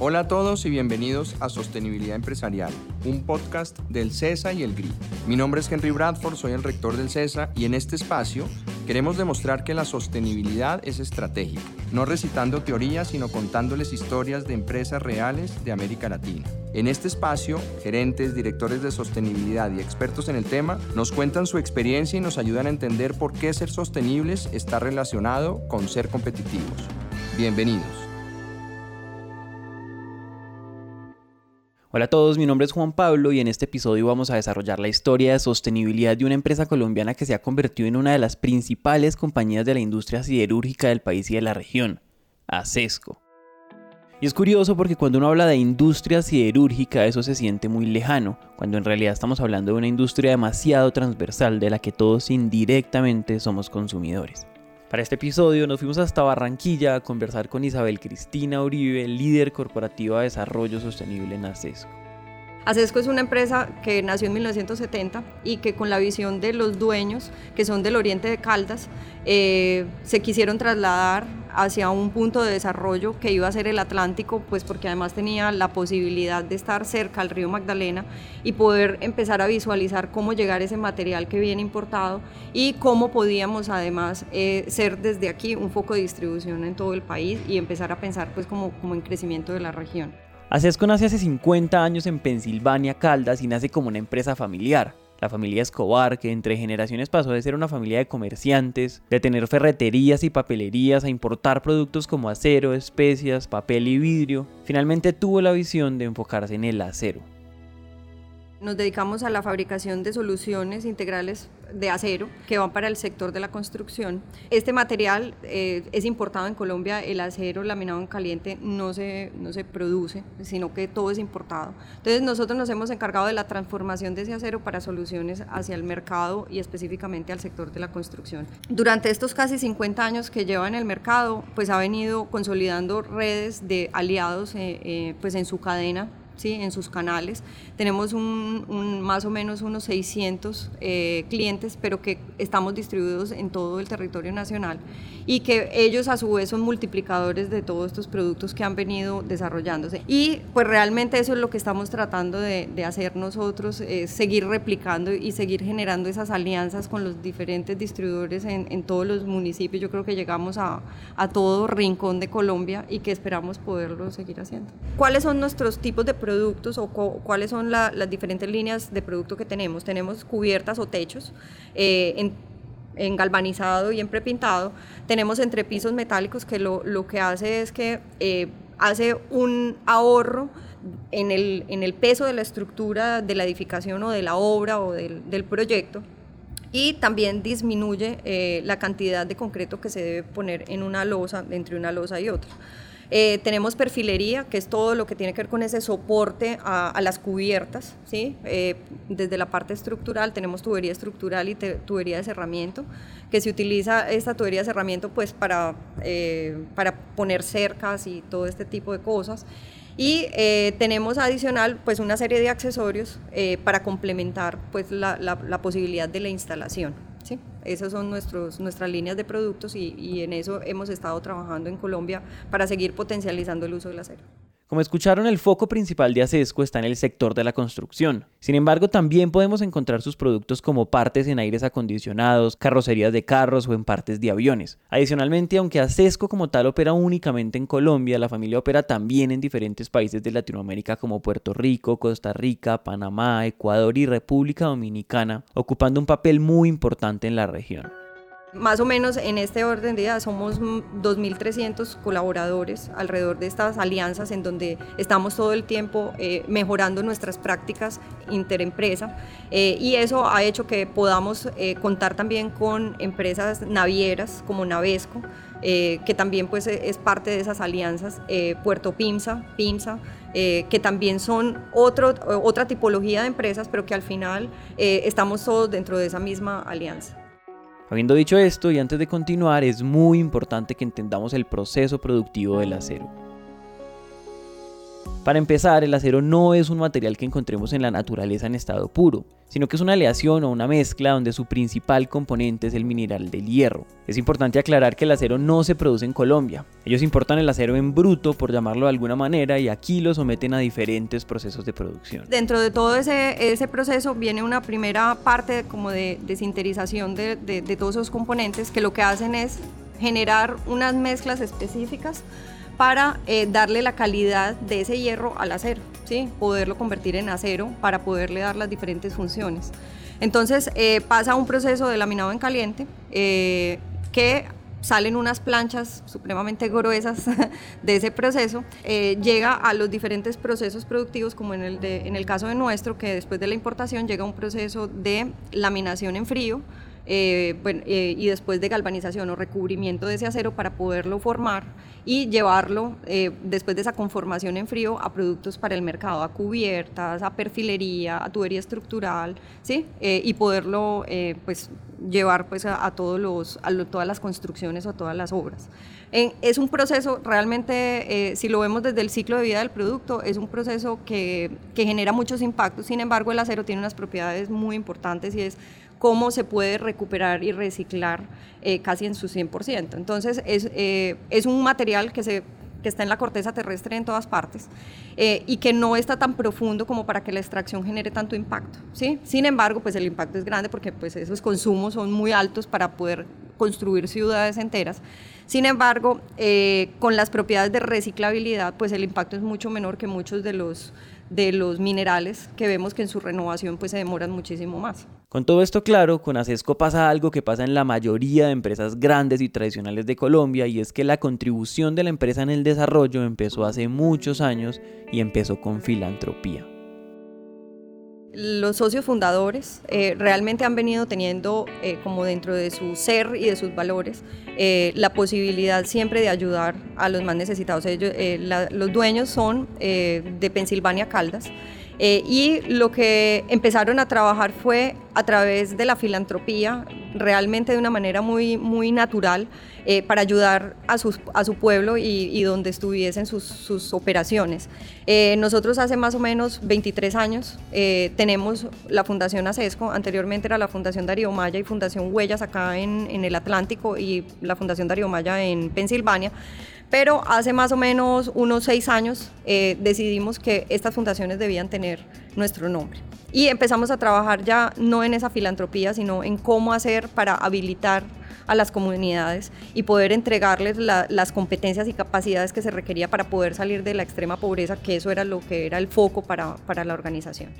Hola a todos y bienvenidos a Sostenibilidad Empresarial, un podcast del CESA y el GRI. Mi nombre es Henry Bradford, soy el rector del CESA y en este espacio queremos demostrar que la sostenibilidad es estratégica, no recitando teorías, sino contándoles historias de empresas reales de América Latina. En este espacio, gerentes, directores de sostenibilidad y expertos en el tema nos cuentan su experiencia y nos ayudan a entender por qué ser sostenibles está relacionado con ser competitivos. Bienvenidos. Hola a todos, mi nombre es Juan Pablo y en este episodio vamos a desarrollar la historia de sostenibilidad de una empresa colombiana que se ha convertido en una de las principales compañías de la industria siderúrgica del país y de la región, ACESCO. Y es curioso porque cuando uno habla de industria siderúrgica eso se siente muy lejano, cuando en realidad estamos hablando de una industria demasiado transversal de la que todos indirectamente somos consumidores. Para este episodio nos fuimos hasta Barranquilla a conversar con Isabel Cristina Uribe, líder corporativa de desarrollo sostenible en ACESCO. ACESCO es una empresa que nació en 1970 y que con la visión de los dueños, que son del oriente de Caldas, eh, se quisieron trasladar hacia un punto de desarrollo que iba a ser el Atlántico, pues porque además tenía la posibilidad de estar cerca al río Magdalena y poder empezar a visualizar cómo llegar ese material que viene importado y cómo podíamos además eh, ser desde aquí un foco de distribución en todo el país y empezar a pensar pues como, como en crecimiento de la región. Acesco nace hace 50 años en Pensilvania, Caldas, y nace como una empresa familiar. La familia Escobar, que entre generaciones pasó de ser una familia de comerciantes, de tener ferreterías y papelerías, a importar productos como acero, especias, papel y vidrio, finalmente tuvo la visión de enfocarse en el acero. Nos dedicamos a la fabricación de soluciones integrales de acero que van para el sector de la construcción. Este material eh, es importado en Colombia, el acero laminado en caliente no se, no se produce, sino que todo es importado. Entonces nosotros nos hemos encargado de la transformación de ese acero para soluciones hacia el mercado y específicamente al sector de la construcción. Durante estos casi 50 años que lleva en el mercado, pues ha venido consolidando redes de aliados eh, eh, pues en su cadena ¿sí? en sus canales. Tenemos un, más o menos unos 600 eh, clientes, pero que estamos distribuidos en todo el territorio nacional y que ellos a su vez son multiplicadores de todos estos productos que han venido desarrollándose. Y pues realmente eso es lo que estamos tratando de, hacer nosotros, seguir replicando y seguir generando esas alianzas con los diferentes distribuidores en, en todos los municipios. Yo creo que llegamos a, a todo rincón de Colombia y que esperamos poderlo seguir haciendo. ¿Cuáles son nuestros tipos de productos o cuáles son las diferentes líneas de producto que tenemos. Tenemos cubiertas o techos eh, en, galvanizado y en prepintado. Tenemos entrepisos metálicos que lo, que hace es que eh, hace un ahorro en el, en el, peso de la estructura de la edificación o de la obra o del, proyecto y también disminuye eh, la cantidad de concreto que se debe poner en una losa, entre una losa y otra. Eh, tenemos perfilería, que es todo lo que tiene que ver con ese soporte a, las cubiertas, ¿sí? Eh, desde la parte estructural tenemos tubería estructural y tubería de cerramiento, que se utiliza esta tubería de cerramiento pues para, eh, para poner cercas y todo este tipo de cosas. Y tenemos adicional pues una serie de accesorios para complementar pues la, la posibilidad de la instalación. ¿Sí? Esas son nuestros, nuestras líneas de productos y, y en eso hemos estado trabajando en Colombia para seguir potencializando el uso del acero. Como escucharon, el foco principal de Acesco está en el sector de la construcción. Sin embargo, también podemos encontrar sus productos como partes en aires acondicionados, carrocerías de carros o en partes de aviones. Adicionalmente, aunque Acesco como tal opera únicamente en Colombia, la familia opera también en diferentes países de Latinoamérica como Puerto Rico, Costa Rica, Panamá, Ecuador y República Dominicana, ocupando un papel muy importante en la región. Más o menos en este orden de ideas somos 2.300 colaboradores alrededor de estas alianzas en donde estamos todo el tiempo eh, mejorando nuestras prácticas interempresa eh, y eso ha hecho que podamos eh, contar también con empresas navieras como Navesco, que también pues, es parte de esas alianzas, Puerto Pimsa, Pimsa, que también son otro, otra tipología de empresas, pero que al final estamos todos dentro de esa misma alianza. Habiendo dicho esto y antes de continuar, es muy importante que entendamos el proceso productivo del acero. Para empezar, el acero no es un material que encontremos en la naturaleza en estado puro, sino que es una aleación o una mezcla donde su principal componente es el mineral del hierro. Es importante aclarar que el acero no se produce en Colombia. Ellos importan el acero en bruto, por llamarlo de alguna manera, y aquí lo someten a diferentes procesos de producción. Dentro de todo ese, proceso viene una primera parte como de de, de todos esos componentes que lo que hacen es generar unas mezclas específicas para eh, darle la calidad de ese hierro al acero, ¿sí? poderlo convertir en acero para poderle dar las diferentes funciones. Entonces eh, pasa un proceso de laminado en caliente eh, que salen unas planchas supremamente gruesas de ese proceso, llega a los diferentes procesos productivos, como en el, en el caso de nuestro, que después de la importación llega un proceso de laminación en frío, eh, eh, y después de galvanización o recubrimiento de ese acero para poderlo formar y llevarlo eh, después de esa conformación en frío a productos para el mercado, a cubiertas, a perfilería, a tubería estructural, ¿sí? y poderlo pues, llevar pues, a, todos los, a todas las construcciones o todas las obras. es un proceso realmente, si lo vemos desde el ciclo de vida del producto, es un proceso que, que genera muchos impactos, sin embargo el acero tiene unas propiedades muy importantes y es cómo se puede recuperar y reciclar eh, casi en su 100%. Entonces, es, eh, es un material que, se, que está en la corteza terrestre en todas partes eh, y que no está tan profundo como para que la extracción genere tanto impacto. ¿sí? Sin embargo, pues el impacto es grande porque pues, esos consumos son muy altos para poder construir ciudades enteras. Sin embargo, con las propiedades de reciclabilidad, pues el impacto es mucho menor que muchos de los de los minerales que vemos que en su renovación pues se demoran muchísimo más. Con todo esto claro, con ACESCO pasa algo que pasa en la mayoría de empresas grandes y tradicionales de Colombia y es que la contribución de la empresa en el desarrollo empezó hace muchos años y empezó con filantropía los socios fundadores eh, realmente han venido teniendo eh, como dentro de su ser y de sus valores eh, la posibilidad siempre de ayudar a los más necesitados. Ellos, los dueños son de Pensilvania Caldas eh, y lo que empezaron a trabajar fue a través de la filantropía, realmente de una manera muy, muy natural, eh, para ayudar a, a su pueblo y, donde estuviesen sus, sus operaciones. Eh, nosotros hace más o menos 23 años tenemos la Fundación ACESCO, anteriormente era la Fundación Darío Maya y Fundación Huellas acá en, en el Atlántico y la Fundación Darío Maya en Pensilvania. Pero hace más o menos unos seis años eh, decidimos que estas fundaciones debían tener nuestro nombre. Y empezamos a trabajar ya no en esa filantropía, sino en cómo hacer para habilitar a las comunidades y poder entregarles las competencias y capacidades que se requería para poder salir de la extrema pobreza, que eso era lo que era el foco para, para la organización.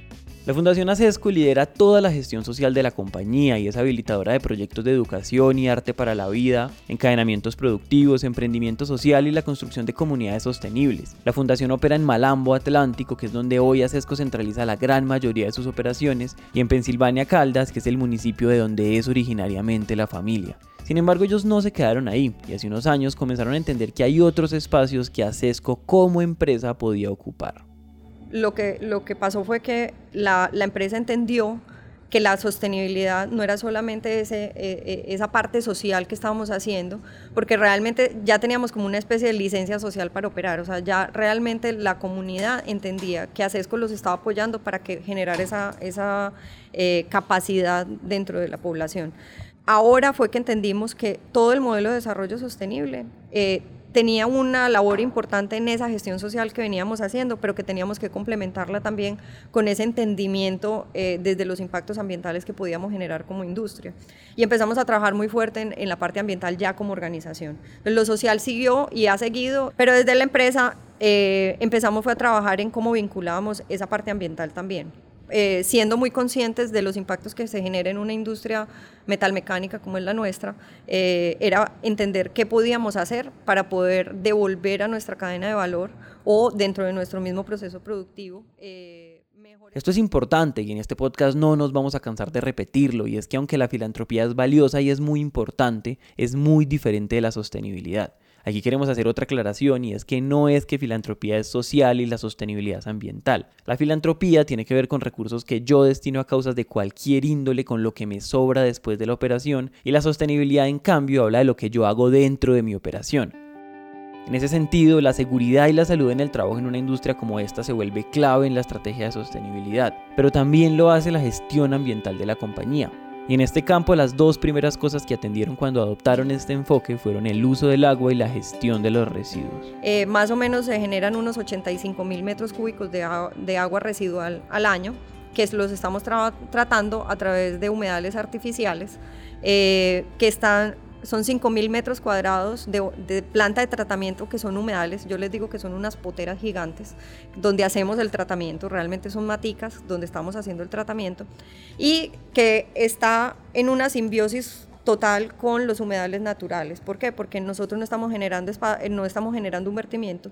La Fundación ACESCO lidera toda la gestión social de la compañía y es habilitadora de proyectos de educación y arte para la vida, encadenamientos productivos, emprendimiento social y la construcción de comunidades sostenibles. La Fundación opera en Malambo, Atlántico, que es donde hoy ACESCO centraliza la gran mayoría de sus operaciones, y en Pensilvania Caldas, que es el municipio de donde es originariamente la familia. Sin embargo, ellos no se quedaron ahí y hace unos años comenzaron a entender que hay otros espacios que ACESCO como empresa podía ocupar lo que, lo que pasó fue que la, la empresa entendió que la sostenibilidad no era solamente ese, eh, eh, esa parte social que estábamos haciendo, porque realmente ya teníamos como una especie de licencia social para operar, o sea, ya realmente la comunidad entendía que ACESCO los estaba apoyando para que generar esa, esa eh, capacidad dentro de la población. Ahora fue que entendimos que todo el modelo de desarrollo sostenible tenía una labor importante en esa gestión social que veníamos haciendo, pero que teníamos que complementarla también con ese entendimiento eh, desde los impactos ambientales que podíamos generar como industria. Y empezamos a trabajar muy fuerte en, la parte ambiental ya como organización. Lo social siguió y ha seguido, pero desde la empresa eh, empezamos fue a trabajar en cómo vinculábamos esa parte ambiental también. Eh, siendo muy conscientes de los impactos que se genera en una industria metalmecánica como es la nuestra, eh, era entender qué podíamos hacer para poder devolver a nuestra cadena de valor o dentro de nuestro mismo proceso productivo. Eh, Esto es importante y en este podcast no nos vamos a cansar de repetirlo y es que aunque la filantropía es valiosa y es muy importante, es muy diferente de la sostenibilidad. Aquí queremos hacer otra aclaración y es que no es que filantropía es social y la sostenibilidad es ambiental. La filantropía tiene que ver con recursos que yo destino a causas de cualquier índole con lo que me sobra después de la operación y la sostenibilidad en cambio habla de lo que yo hago dentro de mi operación. En ese sentido, la seguridad y la salud en el trabajo en una industria como esta se vuelve clave en la estrategia de sostenibilidad, pero también lo hace la gestión ambiental de la compañía. Y en este campo las dos primeras cosas que atendieron cuando adoptaron este enfoque fueron el uso del agua y la gestión de los residuos. Eh, más o menos se generan unos 85 mil metros cúbicos de, agua residual al año, que los estamos tratando a través de humedales artificiales, eh, que están son 5.000 metros cuadrados de, planta de tratamiento que son humedales, yo les digo que son unas poteras gigantes, donde hacemos el tratamiento, realmente son maticas donde estamos haciendo el tratamiento, y que está en una simbiosis total con los humedales naturales. ¿Por qué? Porque nosotros no estamos generando, no estamos generando un vertimiento,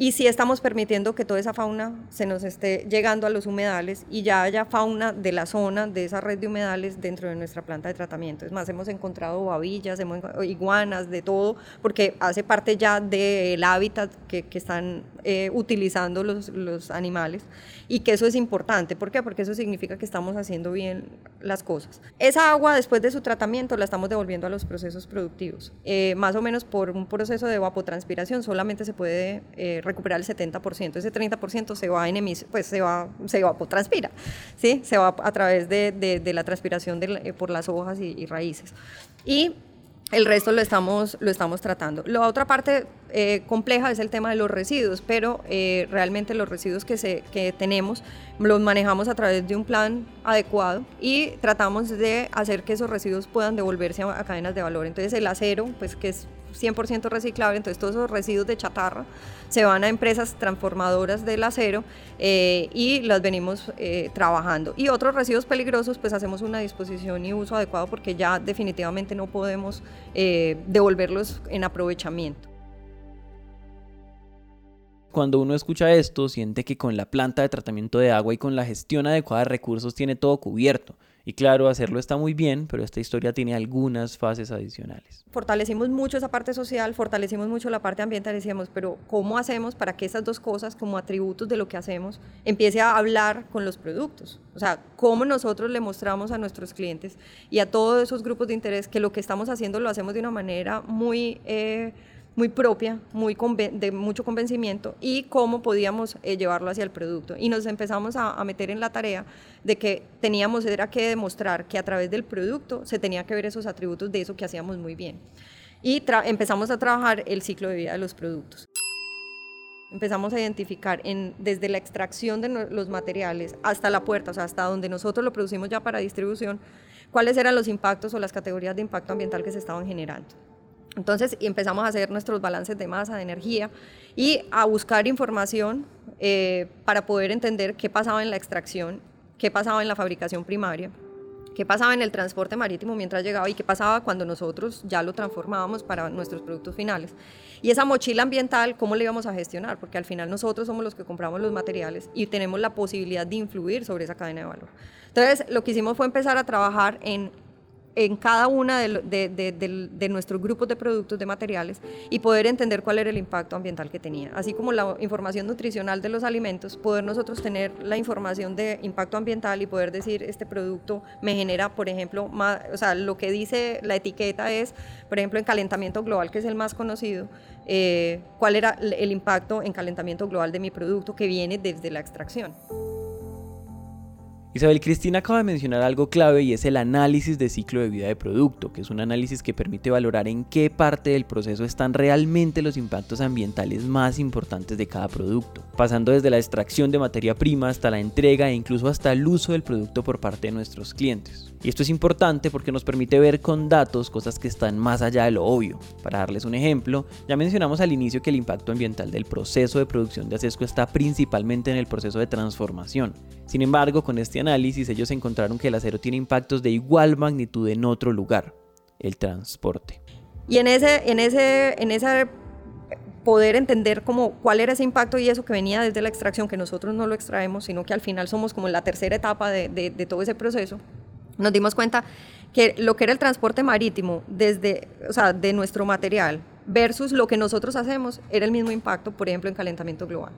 y sí estamos permitiendo que toda esa fauna se nos esté llegando a los humedales y ya haya fauna de la zona, de esa red de humedales dentro de nuestra planta de tratamiento. Es más, hemos encontrado babillas, iguanas, de todo, porque hace parte ya del hábitat que, que están eh, utilizando los, los animales y que eso es importante. ¿Por qué? Porque eso significa que estamos haciendo bien las cosas. Esa agua después de su tratamiento la estamos devolviendo a los procesos productivos. Eh, más o menos por un proceso de evapotranspiración solamente se puede eh, recuperar el 70%. Ese 30% se va en emisión, pues se va, se evapotranspira, ¿sí? Se va a través de, de, la transpiración de, por las hojas y, y raíces. Y el resto lo estamos, lo estamos tratando. La otra parte eh, compleja es el tema de los residuos, pero eh, realmente los residuos que, se, que tenemos los manejamos a través de un plan adecuado y tratamos de hacer que esos residuos puedan devolverse a, a cadenas de valor. Entonces el acero, pues que es 100% reciclable, entonces todos esos residuos de chatarra se van a empresas transformadoras del acero eh, y las venimos eh, trabajando. Y otros residuos peligrosos, pues hacemos una disposición y uso adecuado porque ya definitivamente no podemos eh, devolverlos en aprovechamiento. Cuando uno escucha esto, siente que con la planta de tratamiento de agua y con la gestión adecuada de recursos tiene todo cubierto y claro, hacerlo está muy bien, pero esta historia tiene algunas fases adicionales. Fortalecimos mucho esa parte social, fortalecimos mucho la parte ambiental, decíamos, pero ¿cómo hacemos para que esas dos cosas como atributos de lo que hacemos empiece a hablar con los productos? O sea, ¿cómo nosotros le mostramos a nuestros clientes y a todos esos grupos de interés que lo que estamos haciendo lo hacemos de una manera muy... Eh, muy propia, muy de mucho convencimiento y cómo podíamos eh, llevarlo hacia el producto. Y nos empezamos a, meter en la tarea de que teníamos que demostrar que a través del producto se tenía que ver esos atributos de eso que hacíamos muy bien. Y empezamos a trabajar el ciclo de vida de los productos. Empezamos a identificar en, desde la extracción de los materiales hasta la puerta, o sea, hasta donde nosotros lo producimos ya para distribución, cuáles eran los impactos o las categorías de impacto ambiental que se estaban generando. Entonces empezamos a hacer nuestros balances de masa, de energía y a buscar información eh, para poder entender qué pasaba en la extracción, qué pasaba en la fabricación primaria, qué pasaba en el transporte marítimo mientras llegaba y qué pasaba cuando nosotros ya lo transformábamos para nuestros productos finales. Y esa mochila ambiental, ¿cómo la íbamos a gestionar? Porque al final nosotros somos los que compramos los materiales y tenemos la posibilidad de influir sobre esa cadena de valor. Entonces, lo que hicimos fue empezar a trabajar en en cada una de, nuestros grupos de productos, de materiales, y poder entender cuál era el impacto ambiental que tenía. Así como la información nutricional de los alimentos, poder nosotros tener la información de impacto ambiental y poder decir, este producto me genera, por ejemplo, más, o sea, lo que dice la etiqueta es, por ejemplo, en calentamiento global, que es el más conocido, eh, cuál era el impacto en calentamiento global de mi producto que viene desde la extracción. Isabel Cristina acaba de mencionar algo clave y es el análisis de ciclo de vida de producto, que es un análisis que permite valorar en qué parte del proceso están realmente los impactos ambientales más importantes de cada producto, pasando desde la extracción de materia prima hasta la entrega e incluso hasta el uso del producto por parte de nuestros clientes. Y esto es importante porque nos permite ver con datos cosas que están más allá de lo obvio. Para darles un ejemplo, ya mencionamos al inicio que el impacto ambiental del proceso de producción de Acesco está principalmente en el proceso de transformación. Sin embargo, con este análisis ellos encontraron que el acero tiene impactos de igual magnitud en otro lugar, el transporte. Y en ese, en ese, en ese poder entender cómo, cuál era ese impacto y eso que venía desde la extracción, que nosotros no lo extraemos, sino que al final somos como la tercera etapa de, de, de todo ese proceso, nos dimos cuenta que lo que era el transporte marítimo desde, o sea, de nuestro material versus lo que nosotros hacemos era el mismo impacto, por ejemplo, en calentamiento global.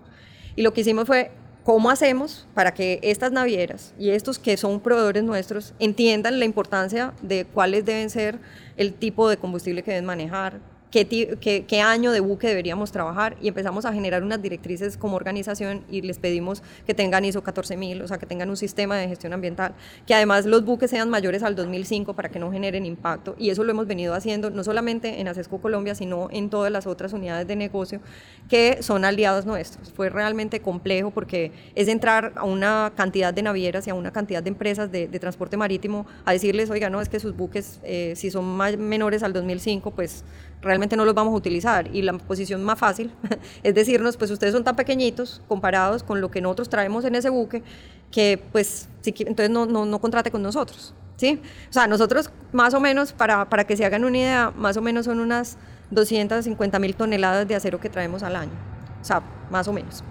Y lo que hicimos fue, ¿cómo hacemos para que estas navieras y estos que son proveedores nuestros entiendan la importancia de cuáles deben ser el tipo de combustible que deben manejar, qué, qué, año de buque deberíamos trabajar y empezamos a generar unas directrices como organización y les pedimos que tengan ISO 14000, o sea, que tengan un sistema de gestión ambiental, que además los buques sean mayores al 2005 para que no generen impacto y eso lo hemos venido haciendo no solamente en ACESCO Colombia, sino en todas las otras unidades de negocio que son aliados nuestros. Fue realmente complejo porque es entrar a una cantidad de navieras y a una cantidad de empresas de, transporte marítimo a decirles, oiga, no, es que sus buques, eh, si son menores al 2005, pues realmente no los vamos a utilizar. Y la posición más fácil es decirnos, pues ustedes son tan pequeñitos comparados con lo que nosotros traemos en ese buque, que pues si, entonces no, no, no contrate con nosotros. ¿sí? O sea, nosotros más o menos, para, para que se hagan una idea, más o menos son unas 250 mil toneladas de acero que traemos al año. O sea, más o menos.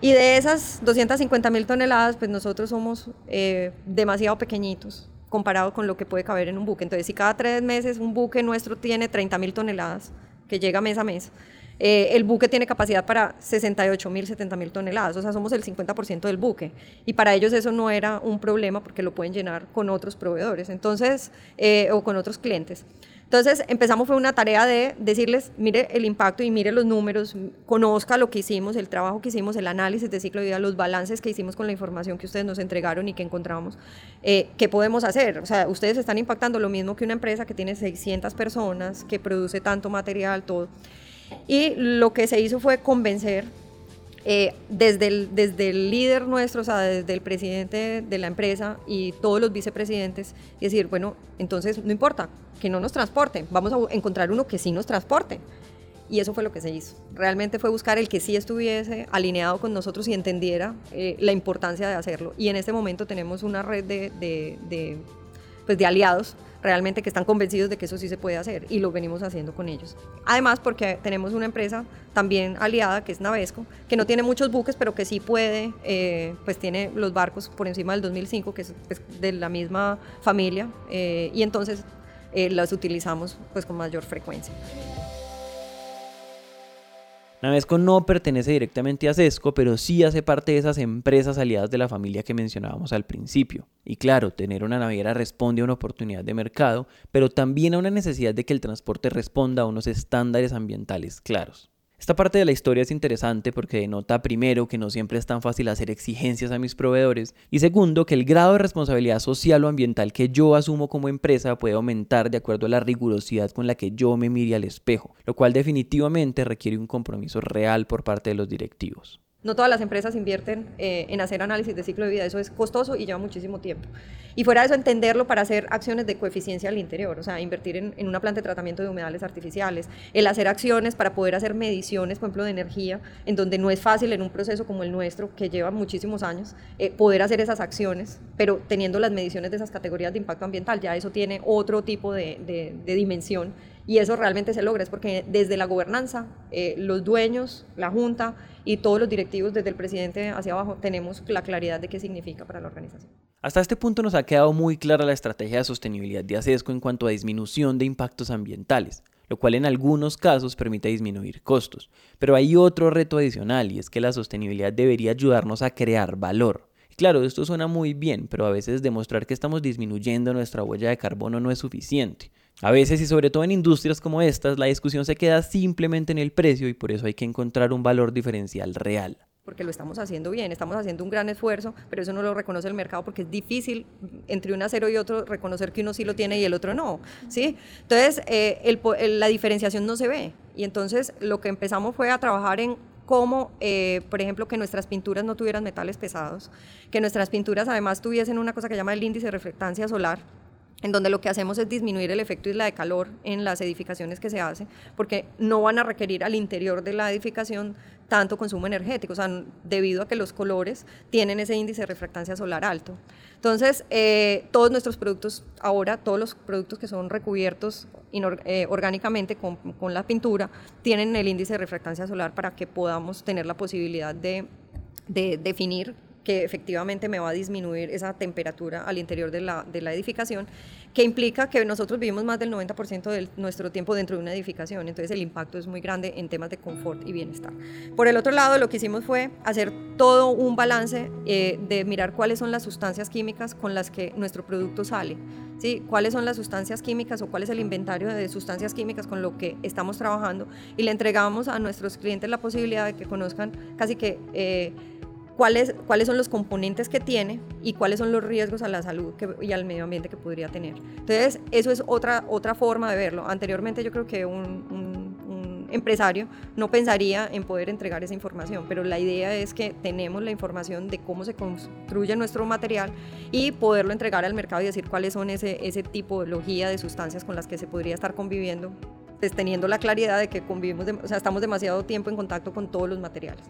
Y de esas 250 mil toneladas, pues nosotros somos eh, demasiado pequeñitos comparado con lo que puede caber en un buque. Entonces, si cada tres meses un buque nuestro tiene 30 mil toneladas, que llega mes a mes, eh, el buque tiene capacidad para 68 mil, 70 mil toneladas, o sea, somos el 50% del buque. Y para ellos eso no era un problema porque lo pueden llenar con otros proveedores, entonces, eh, o con otros clientes. Entonces empezamos fue una tarea de decirles, mire el impacto y mire los números, conozca lo que hicimos, el trabajo que hicimos, el análisis de ciclo de vida, los balances que hicimos con la información que ustedes nos entregaron y que encontramos, eh, qué podemos hacer. O sea, ustedes están impactando lo mismo que una empresa que tiene 600 personas, que produce tanto material, todo. Y lo que se hizo fue convencer eh, desde, el, desde el líder nuestro, o sea, desde el presidente de la empresa y todos los vicepresidentes, y decir, bueno, entonces no importa, que no nos transporten, vamos a encontrar uno que sí nos transporte. Y eso fue lo que se hizo. Realmente fue buscar el que sí estuviese alineado con nosotros y entendiera eh, la importancia de hacerlo. Y en este momento tenemos una red de, de, de, pues de aliados realmente que están convencidos de que eso sí se puede hacer y lo venimos haciendo con ellos. Además, porque tenemos una empresa también aliada que es Navesco, que no tiene muchos buques, pero que sí puede, eh, pues tiene los barcos por encima del 2005, que es pues, de la misma familia, eh, y entonces eh, las utilizamos pues con mayor frecuencia. Navesco no pertenece directamente a Sesco, pero sí hace parte de esas empresas aliadas de la familia que mencionábamos al principio. Y claro, tener una naviera responde a una oportunidad de mercado, pero también a una necesidad de que el transporte responda a unos estándares ambientales claros. Esta parte de la historia es interesante porque denota primero que no siempre es tan fácil hacer exigencias a mis proveedores y segundo que el grado de responsabilidad social o ambiental que yo asumo como empresa puede aumentar de acuerdo a la rigurosidad con la que yo me mire al espejo, lo cual definitivamente requiere un compromiso real por parte de los directivos. No todas las empresas invierten eh, en hacer análisis de ciclo de vida, eso es costoso y lleva muchísimo tiempo. Y fuera de eso, entenderlo para hacer acciones de coeficiencia al interior, o sea, invertir en, una planta de tratamiento de humedales artificiales, el hacer acciones para poder hacer mediciones, por ejemplo, de energía, en donde no es fácil en un proceso como el nuestro, que lleva muchísimos años, eh, poder hacer esas acciones, pero teniendo las mediciones de esas categorías de impacto ambiental, ya eso tiene otro tipo de, de dimensión y eso realmente se logra, es porque desde la gobernanza, eh, los dueños, la Junta y todos los directivos, desde el presidente hacia abajo, tenemos la claridad de qué significa para la organización. Hasta este punto nos ha quedado muy clara la estrategia de sostenibilidad de ACESCO en cuanto a disminución de impactos ambientales, lo cual en algunos casos permite disminuir costos. Pero hay otro reto adicional y es que la sostenibilidad debería ayudarnos a crear valor. Claro, esto suena muy bien, pero a veces demostrar que estamos disminuyendo nuestra huella de carbono no es suficiente. A veces y sobre todo en industrias como estas, la discusión se queda simplemente en el precio y por eso hay que encontrar un valor diferencial real. Porque lo estamos haciendo bien, estamos haciendo un gran esfuerzo, pero eso no lo reconoce el mercado porque es difícil entre un acero y otro reconocer que uno sí lo tiene y el otro no. ¿sí? Entonces, eh, la diferenciación no se ve. Y entonces lo que empezamos fue a trabajar en cómo, eh, por ejemplo, que nuestras pinturas no tuvieran metales pesados, que nuestras pinturas además tuviesen una cosa que llama el índice de reflectancia solar, en donde lo que hacemos es disminuir el efecto isla de calor en las edificaciones que se hace, porque no van a requerir al interior de la edificación tanto consumo energético, o sea, debido a que los colores tienen ese índice de refractancia solar alto. Entonces, eh, todos nuestros productos, ahora todos los productos que son recubiertos eh, orgánicamente con, la pintura, tienen el índice de refractancia solar para que podamos tener la posibilidad de definir que efectivamente me va a disminuir esa temperatura al interior de la, de la edificación, que implica que nosotros vivimos más del 90% de nuestro tiempo dentro de una edificación, entonces el impacto es muy grande en temas de confort y bienestar. Por el otro lado, lo que hicimos fue hacer todo un balance eh, de mirar cuáles son las sustancias químicas con las que nuestro producto sale, ¿sí? cuáles son las sustancias químicas o cuál es el inventario de sustancias químicas con lo que estamos trabajando y le entregamos a nuestros clientes la posibilidad de que conozcan casi que... Eh, cuáles, cuáles son los componentes que tiene y cuáles son los riesgos a la salud y al medio ambiente que podría tener. Entonces, eso es otra, otra forma de verlo. Anteriormente yo creo que un, empresario no pensaría en poder entregar esa información, pero la idea es que tenemos la información de cómo se construye nuestro material y poderlo entregar al mercado y decir cuáles son ese, ese tipología de sustancias con las que se podría estar conviviendo pues, teniendo la claridad de que convivimos, o sea, estamos demasiado tiempo en contacto con todos los materiales.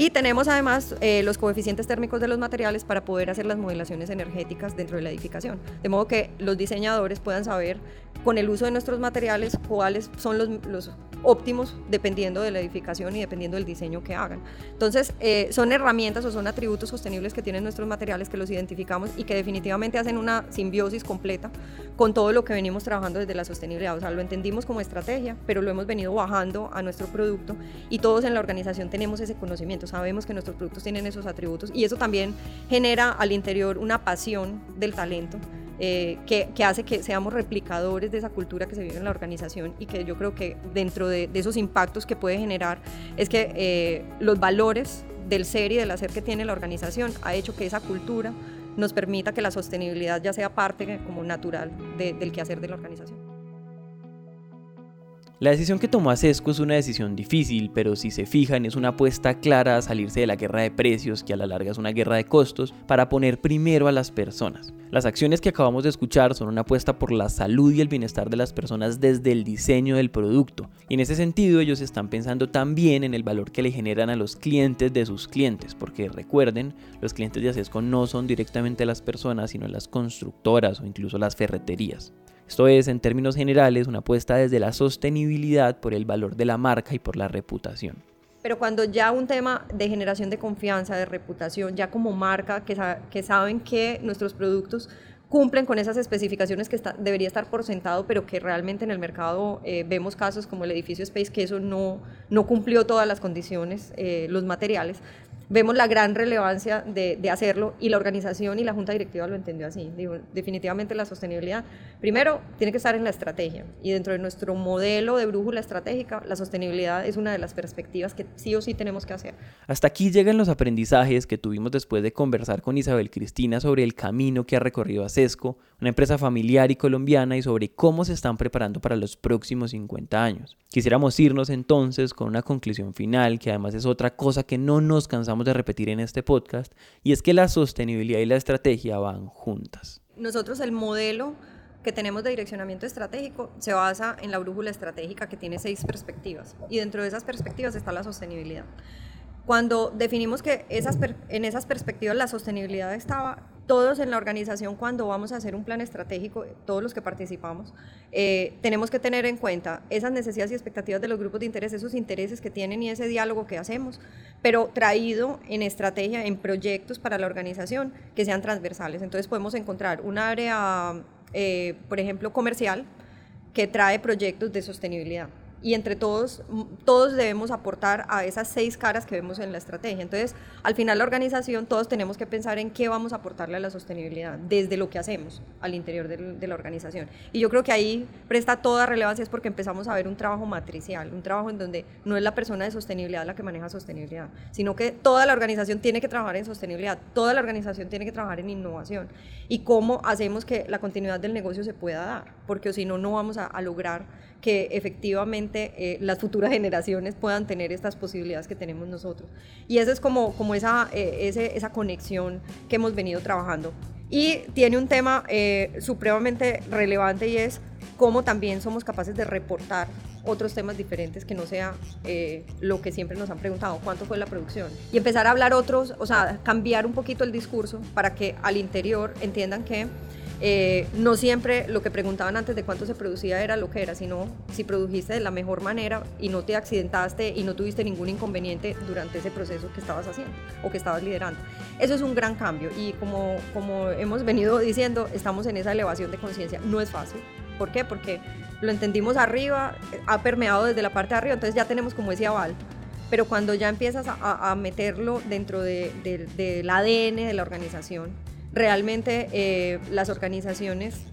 Y tenemos además eh, los coeficientes térmicos de los materiales para poder hacer las modelaciones energéticas dentro de la edificación, de modo que los diseñadores puedan saber con el uso de nuestros materiales cuáles son los, los óptimos dependiendo de la edificación y dependiendo del diseño que hagan. Entonces, eh, son herramientas o son atributos sostenibles que tienen nuestros materiales que los identificamos y que definitivamente hacen una simbiosis completa con todo lo que venimos trabajando desde la sostenibilidad. O sea, lo entendimos como estrategia, pero lo hemos venido bajando a nuestro producto y todos en la organización tenemos ese conocimiento, sabemos que nuestros productos tienen esos atributos y eso también genera al interior una pasión del talento eh, que, hace que seamos replicadores de esa cultura que se vive en la organización y que yo creo que dentro de, esos impactos que puede generar es que eh, los valores del ser y del hacer que tiene la organización ha hecho que esa cultura nos permita que la sostenibilidad ya sea parte como natural del quehacer de la organización. La decisión que tomó Acesco es una decisión difícil, pero si se fijan es una apuesta clara a salirse de la guerra de precios, que a la larga es una guerra de costos, para poner primero a las personas. Las acciones que acabamos de escuchar son una apuesta por la salud y el bienestar de las personas desde el diseño del producto. Y en ese sentido ellos están pensando también en el valor que le generan a los clientes de sus clientes, porque recuerden, los clientes de Acesco no son directamente las personas, sino las constructoras o incluso las ferreterías. Esto es, en términos generales, una apuesta desde la sostenibilidad por el valor de la marca y por la reputación. Pero cuando ya un tema de generación de confianza, de reputación, ya como marca, que, saben que nuestros productos cumplen con esas especificaciones que debería estar por sentado, pero que realmente en el mercado eh, vemos casos como el edificio Space, que eso no, no cumplió todas las condiciones, eh, los materiales vemos la gran relevancia de, hacerlo y la organización y la junta directiva lo entendió así. definitivamente la sostenibilidad, primero, tiene que estar en la estrategia y dentro de nuestro modelo de brújula estratégica, la sostenibilidad es una de las perspectivas que sí o sí tenemos que hacer. Hasta aquí llegan los aprendizajes que tuvimos después de conversar con Isabel Cristina sobre el camino que ha recorrido a Sesco, una empresa familiar y colombiana, y sobre cómo se están preparando para los próximos 50 años. Quisiéramos irnos entonces con una conclusión final, que además es otra cosa que no nos cansamos de repetir en este podcast, y es que la sostenibilidad y la estrategia van juntas. Nosotros el modelo que tenemos de direccionamiento estratégico se basa en la brújula estratégica que tiene seis perspectivas, y dentro de esas perspectivas está la sostenibilidad. Cuando definimos que esas en esas perspectivas la sostenibilidad estaba, todos en la organización cuando vamos a hacer un plan estratégico, todos los que participamos, eh, tenemos que tener en cuenta esas necesidades y expectativas de los grupos de interés, esos intereses que tienen y ese diálogo que hacemos, pero traído en estrategia, en proyectos para la organización que sean transversales. Entonces podemos encontrar un área, eh, por ejemplo, comercial, que trae proyectos de sostenibilidad y entre todos, todos debemos aportar a esas seis caras que vemos en la estrategia. Entonces, al final la organización, todos tenemos que pensar en qué vamos a aportarle a la sostenibilidad desde lo que hacemos al interior de, la organización. Y yo creo que ahí presta toda relevancia es porque empezamos a ver un trabajo matricial, un trabajo en donde no es la persona de sostenibilidad la que maneja sostenibilidad, sino que toda la organización tiene que trabajar en sostenibilidad, toda la organización tiene que trabajar en innovación. Y cómo hacemos que la continuidad del negocio se pueda dar, porque si no, no vamos a lograr que efectivamente eh, las futuras generaciones puedan tener estas posibilidades que tenemos nosotros. Y esa es como, como esa, eh, esa conexión que hemos venido trabajando. Y tiene un tema eh, supremamente relevante y es cómo también somos capaces de reportar otros temas diferentes que no sea lo que siempre nos han preguntado, cuánto fue la producción. Y empezar a hablar otros, o sea, cambiar un poquito el discurso para que al interior entiendan que eh, no siempre lo que preguntaban antes de cuánto se producía era lo que era, sino si produjiste de la mejor manera y no te accidentaste y no tuviste ningún inconveniente durante ese proceso que estabas haciendo o que estabas liderando. Eso es un gran cambio y como, hemos venido diciendo, estamos en esa elevación de conciencia. No es fácil. ¿Por qué? Porque lo entendimos arriba, ha permeado desde la parte de arriba, entonces ya tenemos como ese aval pero cuando ya empiezas a, meterlo dentro del ADN de la organización, realmente eh, las organizaciones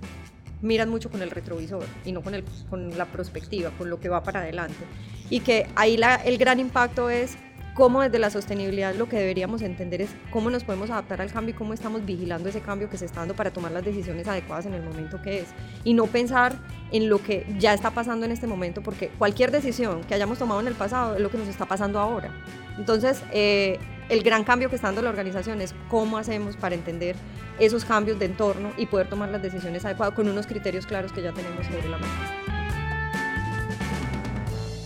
miran mucho con el retrovisor y no con, el, con la perspectiva, con lo que va para adelante. Y que ahí el gran impacto es cómo desde la sostenibilidad lo que deberíamos entender es cómo nos podemos adaptar al cambio y cómo estamos vigilando ese cambio que se está dando para tomar las decisiones adecuadas en el momento que es. Y no pensar en lo que ya está pasando en este momento, porque cualquier decisión que hayamos tomado en el pasado es lo que nos está pasando ahora. Entonces, eh, el gran cambio que está dando la organización es cómo hacemos para entender esos cambios de entorno y poder tomar las decisiones adecuadas con unos criterios claros que ya tenemos sobre la mesa.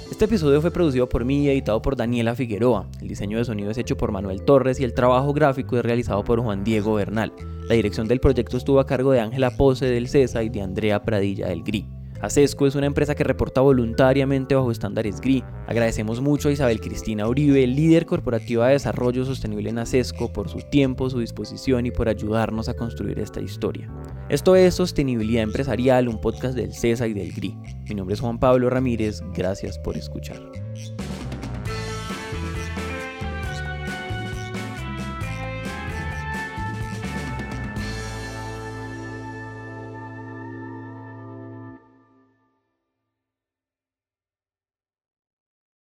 Este episodio fue producido por mí y editado por Daniela Figueroa. El diseño de sonido es hecho por Manuel Torres y el trabajo gráfico es realizado por Juan Diego Bernal. La dirección del proyecto estuvo a cargo de Ángela Pose del CESA y de Andrea Pradilla del GRI. ACESCO es una empresa que reporta voluntariamente bajo estándares GRI. Agradecemos mucho a Isabel Cristina Uribe, líder corporativa de desarrollo sostenible en ACESCO, por su tiempo, su disposición y por ayudarnos a construir esta historia. Esto es Sostenibilidad Empresarial, un podcast del CESA y del GRI. Mi nombre es Juan Pablo Ramírez, gracias por escuchar.